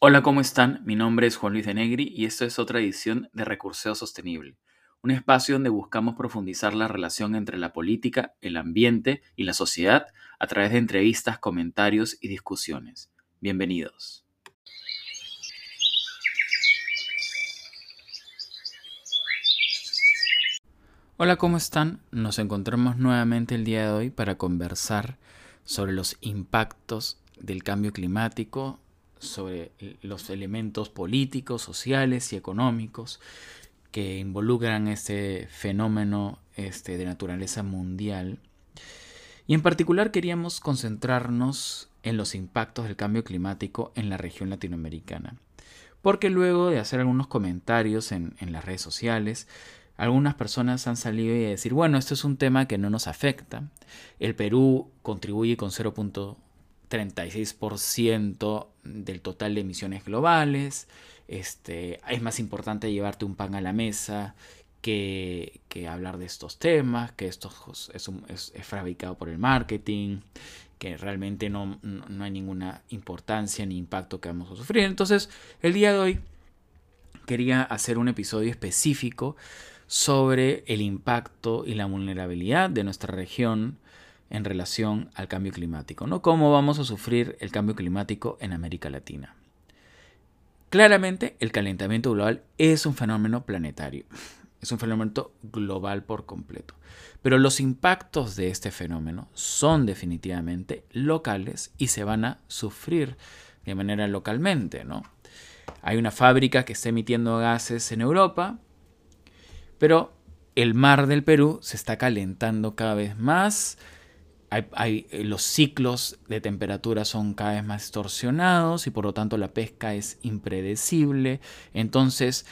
Hola, ¿cómo están? Mi nombre es Juan Luis de Negri y esto es otra edición de Recurseo Sostenible, un espacio donde buscamos profundizar la relación entre la política, el ambiente y la sociedad a través de entrevistas, comentarios y discusiones. Bienvenidos. Hola, ¿cómo están? Nos encontramos nuevamente el día de hoy para conversar sobre los impactos del cambio climático sobre los elementos políticos, sociales y económicos que involucran este fenómeno este, de naturaleza mundial. Y en particular queríamos concentrarnos en los impactos del cambio climático en la región latinoamericana. Porque luego de hacer algunos comentarios en, en las redes sociales, algunas personas han salido y decir, bueno, esto es un tema que no nos afecta. El Perú contribuye con 0.5 36% del total de emisiones globales. Este, es más importante llevarte un pan a la mesa que, hablar de estos temas, que esto es, es, fabricado por el marketing, que realmente no, no, hay ninguna importancia ni impacto que vamos a sufrir. Entonces, el día de hoy quería hacer un episodio específico sobre el impacto y la vulnerabilidad de nuestra región en relación al cambio climático, ¿no? ¿Cómo vamos a sufrir el cambio climático en América Latina? Claramente, el calentamiento global es un fenómeno planetario, es un fenómeno global por completo. Pero los impactos de este fenómeno son definitivamente locales y se van a sufrir de manera localmente, ¿no? Hay una fábrica que está emitiendo gases en Europa, pero el mar del Perú se está calentando cada vez más, hay, eh, los ciclos de temperatura son cada vez más distorsionados y por lo tanto la pesca es impredecible. Entonces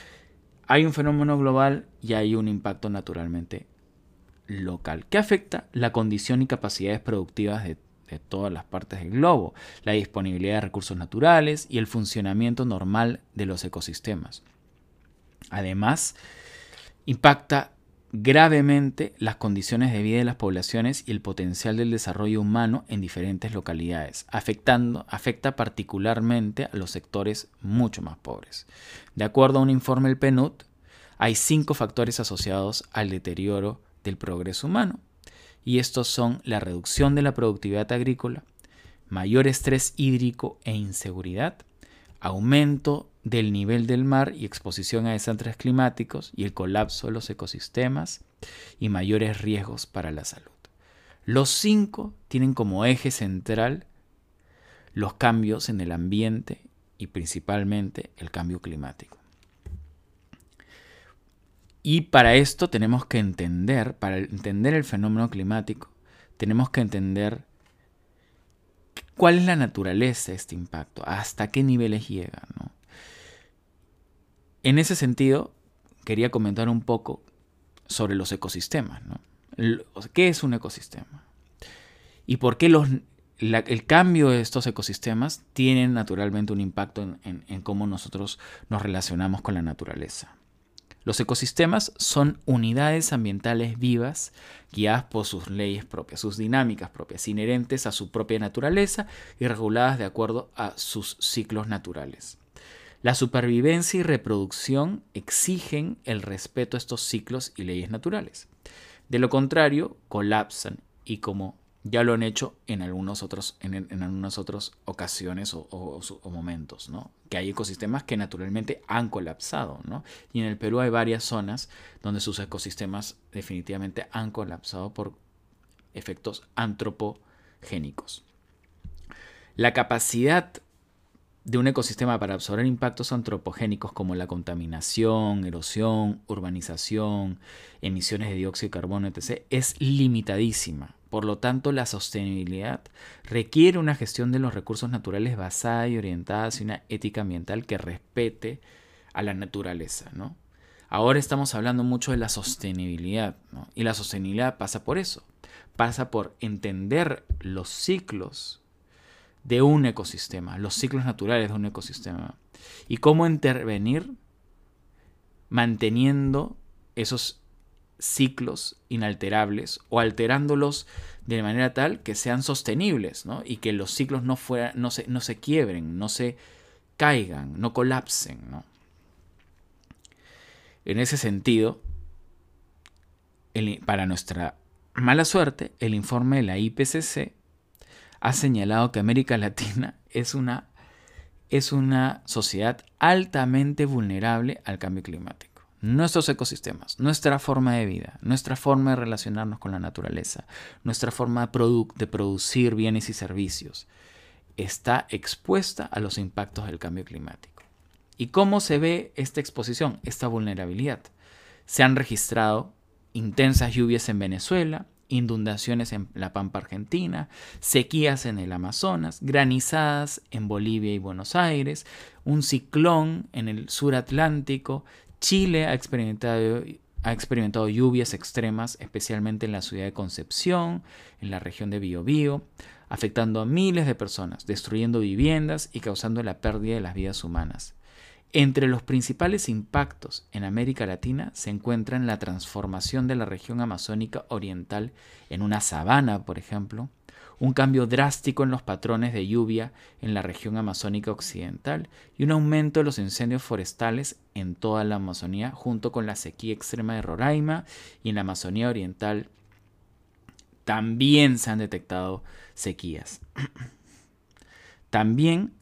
hay un fenómeno global y hay un impacto naturalmente local que afecta la condición y capacidades productivas de, de todas las partes del globo, la disponibilidad de recursos naturales y el funcionamiento normal de los ecosistemas. Además, impacta gravemente las condiciones de vida de las poblaciones y el potencial del desarrollo humano en diferentes localidades, afectando, afecta particularmente a los sectores mucho más pobres. De acuerdo a un informe del PNUD, hay cinco factores asociados al deterioro del progreso humano, y estos son la reducción de la productividad agrícola, mayor estrés hídrico e inseguridad, aumento del nivel del mar y exposición a desastres climáticos y el colapso de los ecosistemas y mayores riesgos para la salud. Los cinco tienen como eje central los cambios en el ambiente y principalmente el cambio climático. Y para esto tenemos que entender, para entender el fenómeno climático, tenemos que entender cuál es la naturaleza de este impacto, hasta qué niveles llega. En ese sentido, quería comentar un poco sobre los ecosistemas. ¿Qué es un ecosistema? Y por qué el cambio de estos ecosistemas tiene naturalmente un impacto en cómo nosotros nos relacionamos con la naturaleza. Los ecosistemas son unidades ambientales vivas guiadas por sus leyes propias, sus dinámicas propias, inherentes a su propia naturaleza y reguladas de acuerdo a sus ciclos naturales. La supervivencia y reproducción exigen el respeto a estos ciclos y leyes naturales. De lo contrario, colapsan y como ya lo han hecho en algunos otros, en, algunas otras ocasiones o, momentos, ¿no? Que hay ecosistemas que naturalmente han colapsado, ¿no? Y en el Perú hay varias zonas donde sus ecosistemas definitivamente han colapsado por efectos antropogénicos. La capacidad de un ecosistema para absorber impactos antropogénicos como la contaminación, erosión, urbanización, emisiones de dióxido de carbono, etc., es limitadísima. Por lo tanto, la sostenibilidad requiere una gestión de los recursos naturales basada y orientada hacia una ética ambiental que respete a la naturaleza. ¿no? Ahora estamos hablando mucho de la sostenibilidad, y la sostenibilidad pasa por eso, pasa por entender los ciclos de un ecosistema, los ciclos naturales de un ecosistema y cómo intervenir manteniendo esos ciclos inalterables o alterándolos de manera tal que sean sostenibles y que los ciclos no, no, se, no se quiebren, no se caigan, no colapsen. ¿no? En ese sentido, para nuestra mala suerte, el informe de la IPCC ha señalado que América Latina es una, es una sociedad altamente vulnerable al cambio climático nuestros ecosistemas, nuestra forma de vida, nuestra forma de relacionarnos con la naturaleza, nuestra forma de, de, producir bienes y servicios, está expuesta a los impactos del cambio climático. ¿Y cómo se ve esta exposición, esta vulnerabilidad? Se han registrado intensas lluvias en Venezuela, inundaciones en la Pampa Argentina, sequías en el Amazonas, granizadas en Bolivia y Buenos Aires, un ciclón en el sur Atlántico, Chile ha experimentado, ha experimentado lluvias extremas, especialmente en la ciudad de Concepción, en la región de Biobío, afectando a miles de personas, destruyendo viviendas y causando la pérdida de las vidas humanas. Entre los principales impactos en América Latina se encuentran la transformación de la región amazónica oriental en una sabana, por ejemplo, un cambio drástico en los patrones de lluvia en la región amazónica occidental y un aumento de los incendios forestales en toda la Amazonía, junto con la sequía extrema de Roraima y en la Amazonía oriental también se han detectado sequías. También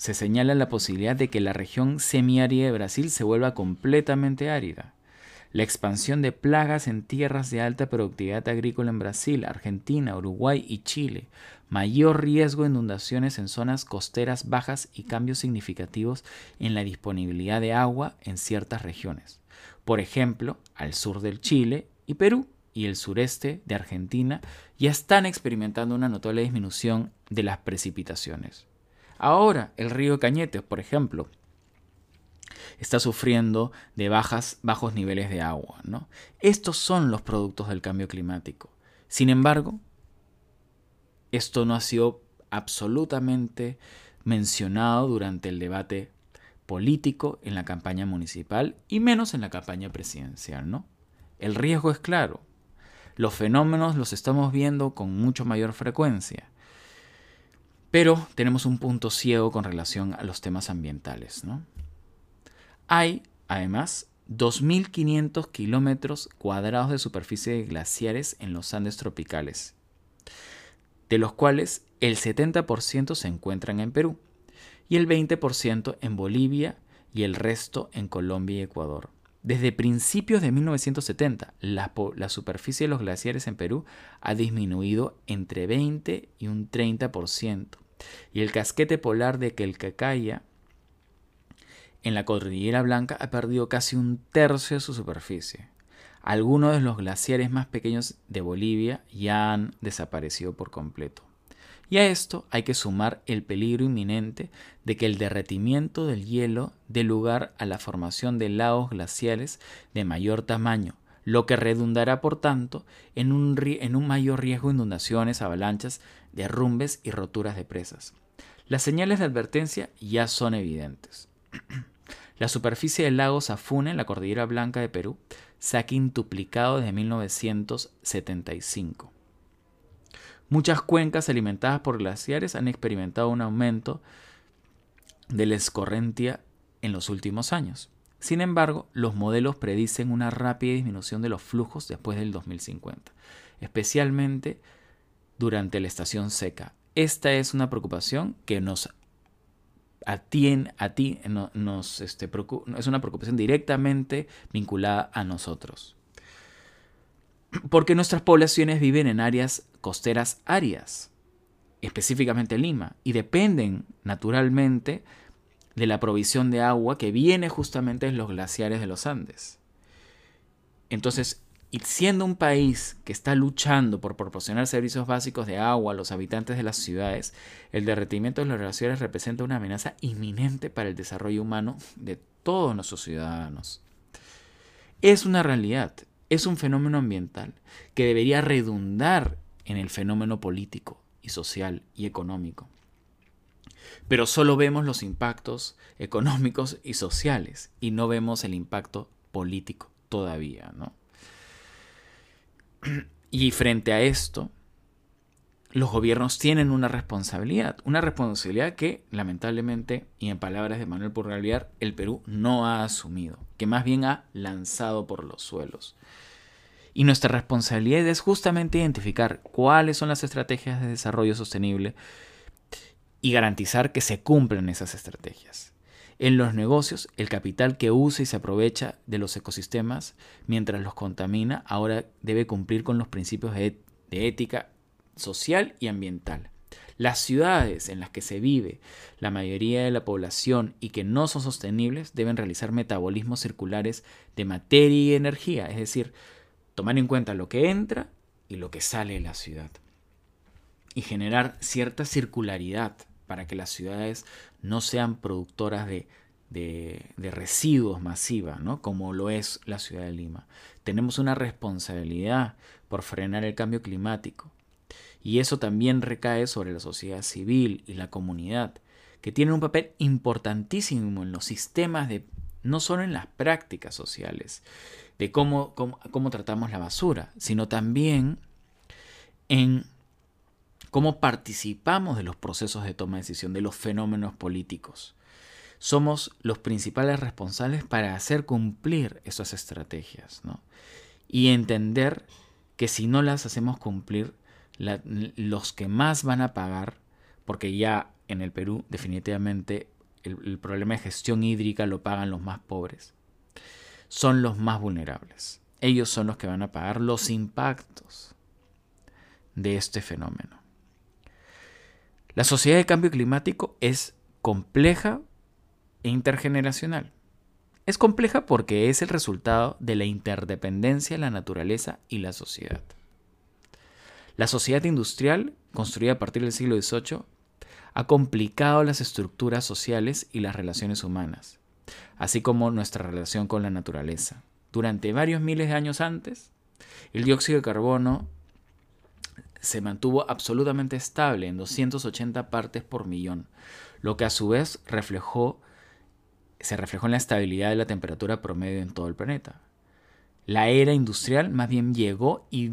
se señala la posibilidad de que la región semiárida de Brasil se vuelva completamente árida la expansión de plagas en tierras de alta productividad agrícola en Brasil, Argentina, Uruguay y Chile, mayor riesgo de inundaciones en zonas costeras bajas y cambios significativos en la disponibilidad de agua en ciertas regiones. Por ejemplo, al sur del Chile y Perú y el sureste de Argentina ya están experimentando una notable disminución de las precipitaciones. Ahora, el río Cañete, por ejemplo, está sufriendo de bajas, bajos niveles de agua. ¿no? Estos son los productos del cambio climático. Sin embargo, esto no ha sido absolutamente mencionado durante el debate político en la campaña municipal y menos en la campaña presidencial. ¿no? El riesgo es claro. Los fenómenos los estamos viendo con mucho mayor frecuencia. Pero tenemos un punto ciego con relación a los temas ambientales. ¿no? Hay, además, 2.500 kilómetros cuadrados de superficie de glaciares en los Andes tropicales, de los cuales el 70% se encuentran en Perú y el 20% en Bolivia y el resto en Colombia y Ecuador. Desde principios de 1970, la, la, superficie de los glaciares en Perú ha disminuido entre 20 y un 30%, y el casquete polar de Quelcacaya en la Cordillera Blanca ha perdido casi un tercio de su superficie. Algunos de los glaciares más pequeños de Bolivia ya han desaparecido por completo. Y a esto hay que sumar el peligro inminente de que el derretimiento del hielo dé lugar a la formación de lagos glaciales de mayor tamaño, lo que redundará por tanto en un, mayor riesgo de inundaciones, avalanchas, derrumbes y roturas de presas. Las señales de advertencia ya son evidentes. La superficie del lago Safune en la Cordillera Blanca de Perú se ha quintuplicado desde 1975. Muchas cuencas alimentadas por glaciares han experimentado un aumento de la escorrentia en los últimos años. Sin embargo, los modelos predicen una rápida disminución de los flujos después del 2050, especialmente durante la estación seca. Esta es una preocupación que nos a ti, a ti nos, este, es una preocupación directamente vinculada a nosotros. Porque nuestras poblaciones viven en áreas costeras áreas, específicamente Lima, y dependen naturalmente de la provisión de agua que viene justamente de los glaciares de los Andes. Entonces, siendo un país que está luchando por proporcionar servicios básicos de agua a los habitantes de las ciudades, el derretimiento de los glaciares representa una amenaza inminente para el desarrollo humano de todos nuestros ciudadanos. Es una realidad, es un fenómeno ambiental que debería redundar en el fenómeno político y social y económico. Pero solo vemos los impactos económicos y sociales y no vemos el impacto político todavía, ¿no? Y frente a esto, los gobiernos tienen una responsabilidad, una responsabilidad que lamentablemente, y en palabras de Manuel Purraliar, el Perú no ha asumido, que más bien ha lanzado por los suelos. Y nuestra responsabilidad es justamente identificar cuáles son las estrategias de desarrollo sostenible y garantizar que se cumplan esas estrategias. En los negocios, el capital que usa y se aprovecha de los ecosistemas mientras los contamina ahora debe cumplir con los principios de, ética social y ambiental. Las ciudades en las que se vive la mayoría de la población y que no son sostenibles deben realizar metabolismos circulares de materia y energía, es decir, tomar en cuenta lo que entra y lo que sale de la ciudad. Y generar cierta circularidad para que las ciudades no sean productoras de, residuos masivas, ¿no? como lo es la ciudad de Lima. Tenemos una responsabilidad por frenar el cambio climático. Y eso también recae sobre la sociedad civil y la comunidad, que tienen un papel importantísimo en los sistemas de, no solo en las prácticas sociales, de cómo, cómo tratamos la basura, sino también en cómo participamos de los procesos de toma de decisión, de los fenómenos políticos. Somos los principales responsables para hacer cumplir esas estrategias y entender que si no las hacemos cumplir, los que más van a pagar, porque ya en el Perú definitivamente el problema de gestión hídrica lo pagan los más pobres, son los más vulnerables. Ellos son los que van a pagar los impactos de este fenómeno. La sociedad de cambio climático es compleja e intergeneracional. Es compleja porque es el resultado de la interdependencia de la naturaleza y la sociedad. La sociedad industrial, construida a partir del siglo XVIII, ha complicado las estructuras sociales y las relaciones humanas, así como nuestra relación con la naturaleza. Durante varios miles de años antes, el dióxido de carbono se mantuvo absolutamente estable en 280 partes por millón, lo que a su vez reflejó, se reflejó en la estabilidad de la temperatura promedio en todo el planeta. La era industrial más bien llegó y,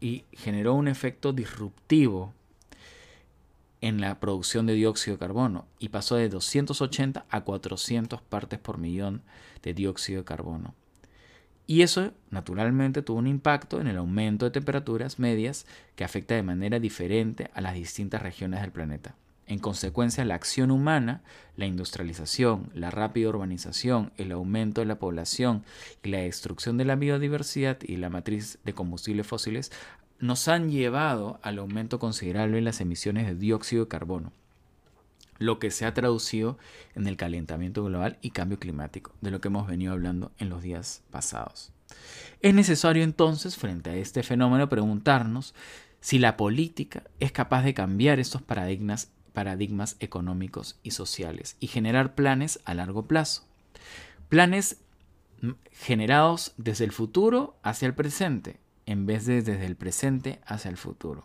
y generó un efecto disruptivo en la producción de dióxido de carbono y pasó de 280 a 400 partes por millón de dióxido de carbono. Y eso, naturalmente, tuvo un impacto en el aumento de temperaturas medias que afecta de manera diferente a las distintas regiones del planeta. En consecuencia, la acción humana, la industrialización, la rápida urbanización, el aumento de la población y la destrucción de la biodiversidad y la matriz de combustibles fósiles nos han llevado al aumento considerable en las emisiones de dióxido de carbono, lo que se ha traducido en el calentamiento global y cambio climático, de lo que hemos venido hablando en los días pasados. Es necesario entonces, frente a este fenómeno, preguntarnos si la política es capaz de cambiar estos paradigmas, paradigmas económicos y sociales y generar planes a largo plazo. Planes generados desde el futuro hacia el presente, en vez de desde el presente hacia el futuro,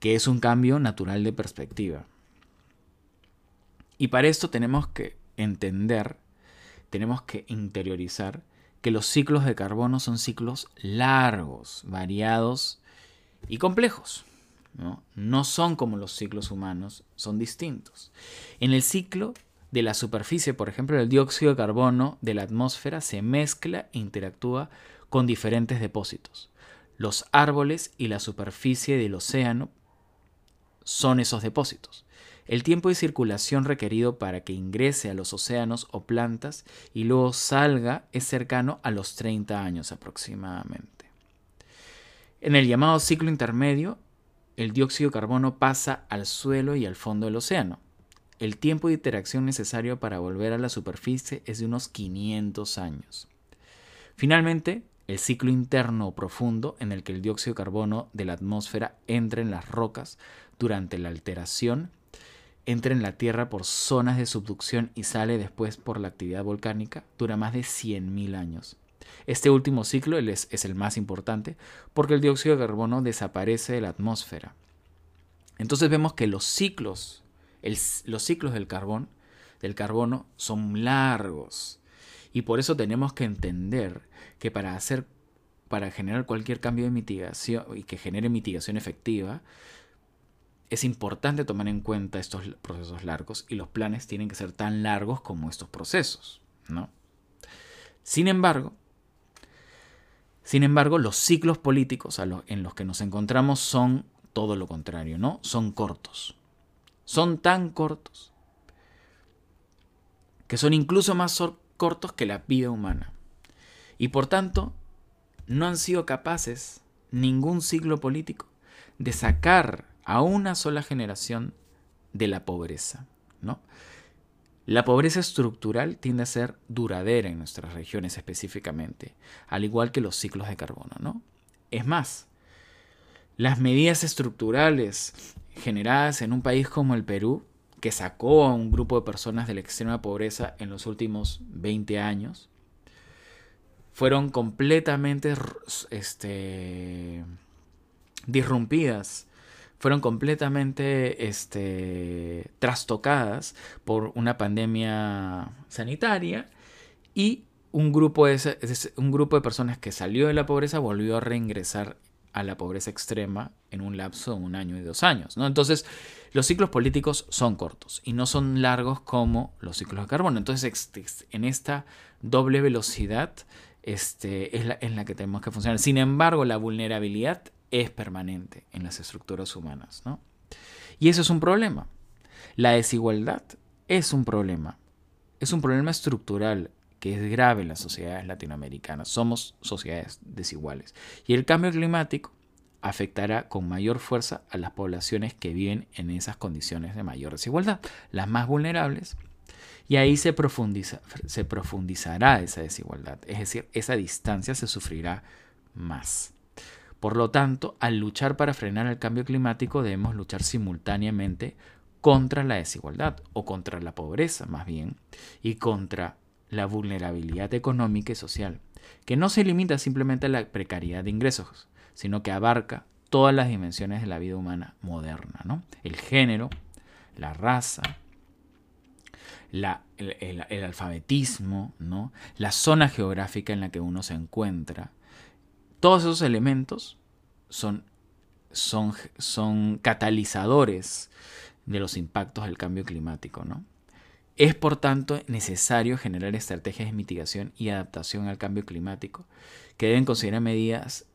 que es un cambio natural de perspectiva. Y para esto tenemos que entender, tenemos que interiorizar que los ciclos de carbono son ciclos largos, variados y complejos. ¿no? no son como los ciclos humanos, son distintos. En el ciclo de la superficie, por ejemplo, el dióxido de carbono de la atmósfera se mezcla e interactúa con diferentes depósitos. Los árboles y la superficie del océano son esos depósitos. El tiempo de circulación requerido para que ingrese a los océanos o plantas y luego salga es cercano a los 30 años aproximadamente. En el llamado ciclo intermedio, el dióxido de carbono pasa al suelo y al fondo del océano. El tiempo de interacción necesario para volver a la superficie es de unos 500 años. Finalmente, el ciclo interno profundo en el que el dióxido de carbono de la atmósfera entra en las rocas durante la alteración entra en la Tierra por zonas de subducción y sale después por la actividad volcánica, dura más de 100.000 años. Este último ciclo es, el más importante porque el dióxido de carbono desaparece de la atmósfera. Entonces vemos que los ciclos, los ciclos del carbono son largos. Y por eso tenemos que entender que para hacer para generar cualquier cambio de mitigación y que genere mitigación efectiva, es importante tomar en cuenta estos procesos largos y los planes tienen que ser tan largos como estos procesos, ¿no? Sin embargo, sin embargo, los ciclos políticos en los que nos encontramos son todo lo contrario, ¿no? Son cortos. Son tan cortos que son incluso más cortos que la vida humana. Y por tanto, no han sido capaces ningún ciclo político de sacar a una sola generación de la pobreza, ¿no? La pobreza estructural tiende a ser duradera en nuestras regiones específicamente, al igual que los ciclos de carbono, ¿no? Es más, las medidas estructurales generadas en un país como el Perú, que sacó a un grupo de personas de la extrema pobreza en los últimos 20 años, fueron completamente este, disrumpidas fueron completamente este, trastocadas por una pandemia sanitaria y un grupo, un grupo de personas que salió de la pobreza volvió a reingresar a la pobreza extrema en un lapso de un año y dos años. ¿no? Entonces, los ciclos políticos son cortos y no son largos como los ciclos de carbono. Entonces, en esta doble velocidad este, es, la, la que tenemos que funcionar. Sin embargo, la vulnerabilidad es permanente en las estructuras humanas. ¿no? Y eso es un problema. La desigualdad es un problema. Es un problema estructural es grave en las sociedades latinoamericanas. Somos sociedades desiguales. Y el cambio climático afectará con mayor fuerza a las poblaciones que viven en esas condiciones de mayor desigualdad, las más vulnerables. Y ahí se, profundiza, se profundizará esa desigualdad, es decir, esa distancia se sufrirá más. Por lo tanto, al luchar para frenar el cambio climático debemos luchar simultáneamente contra la desigualdad o contra la pobreza más bien y contra la vulnerabilidad económica y social, que no se limita simplemente a la precariedad de ingresos, sino que abarca todas las dimensiones de la vida humana moderna, ¿no? El género, la raza, la, el, alfabetismo, ¿no? la zona geográfica en la que uno se encuentra, todos esos elementos son, son, son catalizadores de los impactos del cambio climático. ¿no? Es por tanto necesario generar estrategias de mitigación y adaptación al cambio climático que deben considerar medidas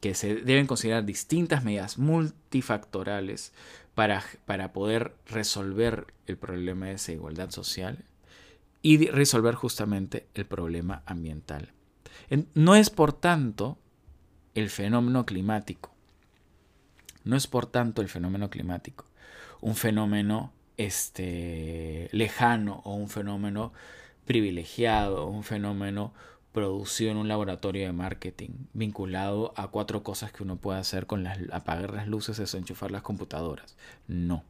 que se deben considerar distintas medidas multifactorales para, para poder resolver el problema de desigualdad social y resolver justamente el problema ambiental. No es por tanto el fenómeno climático. No es por tanto el fenómeno climático un fenómeno este, lejano o un fenómeno privilegiado, un fenómeno producido en un laboratorio de marketing, vinculado a cuatro cosas que uno puede hacer con las, apagar las luces, desenchufar las computadoras. No.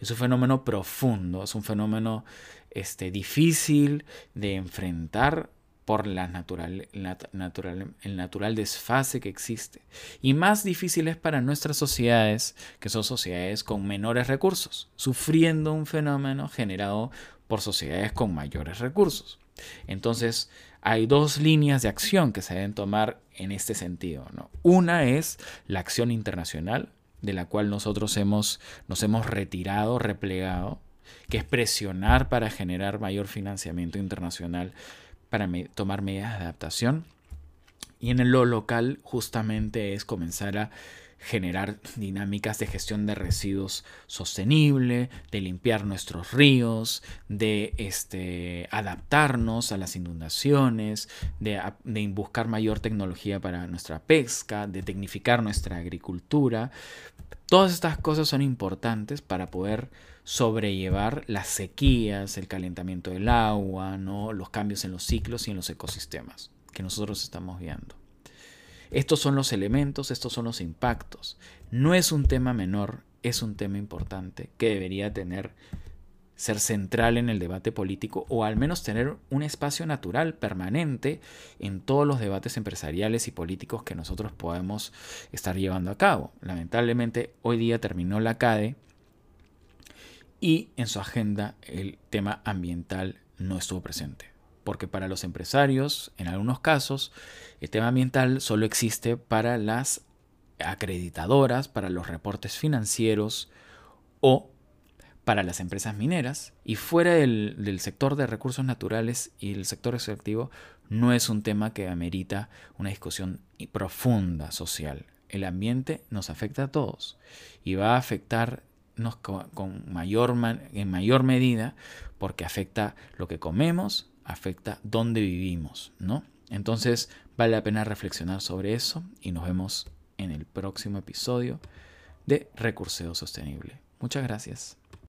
Es un fenómeno profundo, es un fenómeno este, difícil de enfrentar por la natural, el natural desfase que existe. Y más difícil es para nuestras sociedades, que son sociedades con menores recursos, sufriendo un fenómeno generado por sociedades con mayores recursos. Entonces, hay dos líneas de acción que se deben tomar en este sentido. ¿no? Una es la acción internacional, de la cual nosotros hemos, nos hemos retirado, replegado, que es presionar para generar mayor financiamiento internacional para tomar medidas de adaptación. Y en lo local justamente es comenzar a generar dinámicas de gestión de residuos sostenible, de limpiar nuestros ríos, de este, adaptarnos a las inundaciones, de, buscar mayor tecnología para nuestra pesca, de tecnificar nuestra agricultura. Todas estas cosas son importantes para poder sobrellevar las sequías, el calentamiento del agua, ¿no? los cambios en los ciclos y en los ecosistemas que nosotros estamos viendo. Estos son los elementos, estos son los impactos. No es un tema menor, es un tema importante que debería tener ser central en el debate político o al menos tener un espacio natural permanente en todos los debates empresariales y políticos que nosotros podemos estar llevando a cabo. Lamentablemente hoy día terminó la CADE y en su agenda el tema ambiental no estuvo presente. Porque para los empresarios, en algunos casos, el tema ambiental solo existe para las acreditadoras, para los reportes financieros o para las empresas mineras y fuera del, sector de recursos naturales y el sector extractivo no es un tema que amerita una discusión profunda social. El ambiente nos afecta a todos y va a afectarnos con, mayor en mayor medida porque afecta lo que comemos, afecta dónde vivimos, ¿no? Entonces vale la pena reflexionar sobre eso y nos vemos en el próximo episodio de Recurseo Sostenible. Muchas gracias.